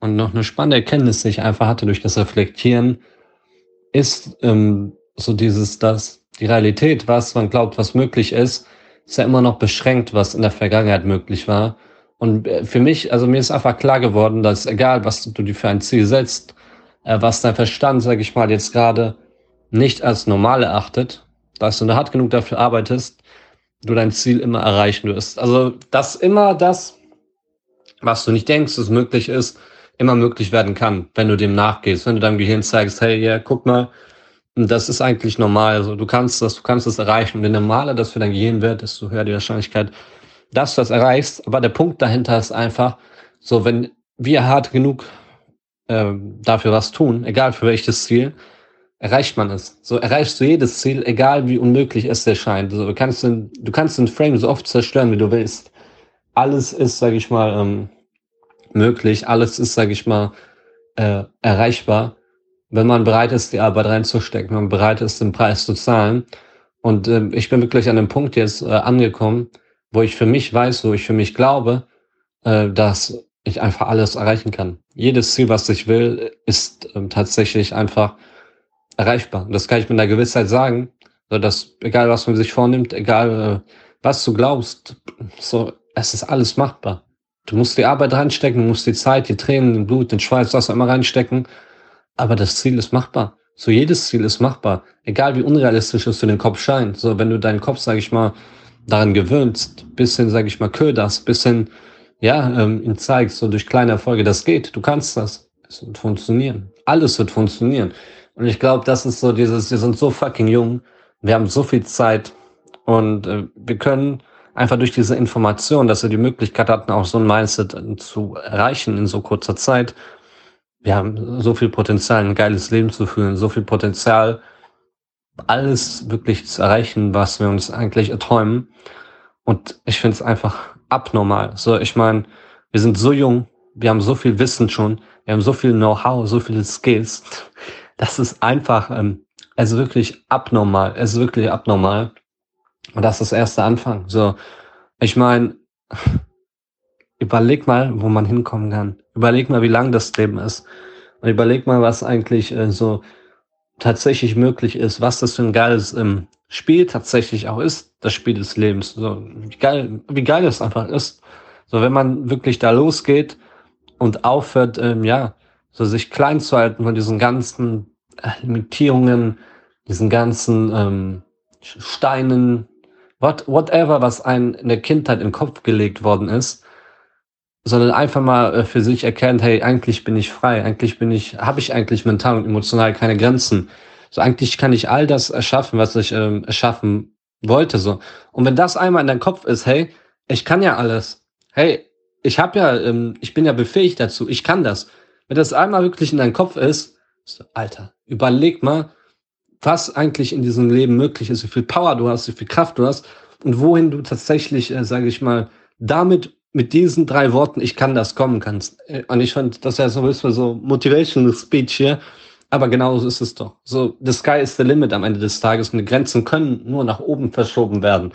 Und noch eine spannende Erkenntnis, die ich einfach hatte durch das Reflektieren, ist ähm, so dieses, dass die Realität, was man glaubt, was möglich ist, ist ja immer noch beschränkt, was in der Vergangenheit möglich war. Und äh, für mich, also mir ist einfach klar geworden, dass egal, was du dir für ein Ziel setzt, äh, was dein Verstand, sage ich mal, jetzt gerade nicht als normal erachtet, dass du nur hart genug dafür arbeitest, du dein Ziel immer erreichen wirst. Also, dass immer das, was du nicht denkst, dass möglich ist, immer möglich werden kann, wenn du dem nachgehst, wenn du deinem Gehirn zeigst, hey, ja, guck mal, das ist eigentlich normal. Also, du kannst das, du kannst das erreichen. Und je normaler das für dein Gehirn wird, desto höher die Wahrscheinlichkeit, dass du das erreichst. Aber der Punkt dahinter ist einfach, so, wenn wir hart genug äh, dafür was tun, egal für welches Ziel, erreicht man es. So erreichst du jedes Ziel, egal wie unmöglich es dir scheint. Du, kannst den, du kannst den Frame so oft zerstören, wie du willst. Alles ist, sage ich mal, ähm, möglich. Alles ist, sage ich mal, äh, erreichbar, wenn man bereit ist, die Arbeit reinzustecken, wenn man bereit ist, den Preis zu zahlen. Und äh, ich bin wirklich an dem Punkt jetzt äh, angekommen, wo ich für mich weiß, wo ich für mich glaube, äh, dass ich einfach alles erreichen kann. Jedes Ziel, was ich will, ist ähm, tatsächlich einfach erreichbar. Das kann ich mit einer Gewissheit sagen, so dass egal was man sich vornimmt, egal äh, was du glaubst, so es ist alles machbar. Du musst die Arbeit reinstecken, du musst die Zeit, die Tränen, den Blut, den Schweiß, was auch immer reinstecken, aber das Ziel ist machbar. So jedes Ziel ist machbar, egal wie unrealistisch es für den Kopf scheint. So wenn du deinen Kopf, sag ich mal, daran gewöhnst, bisschen, sag ich mal, köderst, bisschen, ja, ähm, ihm zeigst, so durch kleine Erfolge, das geht, du kannst das. Es wird funktionieren. Alles wird funktionieren. Und ich glaube, das ist so dieses, wir sind so fucking jung, wir haben so viel Zeit und äh, wir können einfach durch diese Information, dass wir die Möglichkeit hatten, auch so ein Mindset äh, zu erreichen in so kurzer Zeit. Wir haben so viel Potenzial, ein geiles Leben zu führen, so viel Potenzial, alles wirklich zu erreichen, was wir uns eigentlich erträumen. Und ich finde es einfach abnormal. So, ich meine, wir sind so jung, wir haben so viel Wissen schon, wir haben so viel Know-how, so viele Skills das ist einfach, ähm, es ist wirklich abnormal. Es ist wirklich abnormal. Und das ist der erste Anfang. So, ich meine, überleg mal, wo man hinkommen kann. Überleg mal, wie lang das Leben ist. Und überleg mal, was eigentlich äh, so tatsächlich möglich ist, was das für ein geiles ähm, Spiel tatsächlich auch ist, das Spiel des Lebens. So, wie geil, wie geil es einfach ist. So, wenn man wirklich da losgeht und aufhört, ähm, ja, so sich klein zu halten von diesen ganzen äh, Limitierungen, diesen ganzen ähm, Steinen, what, whatever, was einem in der Kindheit in den Kopf gelegt worden ist, sondern einfach mal äh, für sich erkennt, hey, eigentlich bin ich frei, eigentlich bin ich, habe ich eigentlich mental und emotional keine Grenzen. So eigentlich kann ich all das erschaffen, was ich ähm, erschaffen wollte. So. Und wenn das einmal in deinem Kopf ist, hey, ich kann ja alles. Hey, ich habe ja, ähm, ich bin ja befähigt dazu, ich kann das. Wenn das einmal wirklich in deinem Kopf ist, so, Alter, überleg mal, was eigentlich in diesem Leben möglich ist, wie viel Power du hast, wie viel Kraft du hast und wohin du tatsächlich, äh, sage ich mal, damit mit diesen drei Worten, ich kann das kommen kannst. Äh, und ich fand, das ja so ein so Motivational Speech hier, aber genau so ist es doch. So, the sky is the limit am Ende des Tages und die Grenzen können nur nach oben verschoben werden.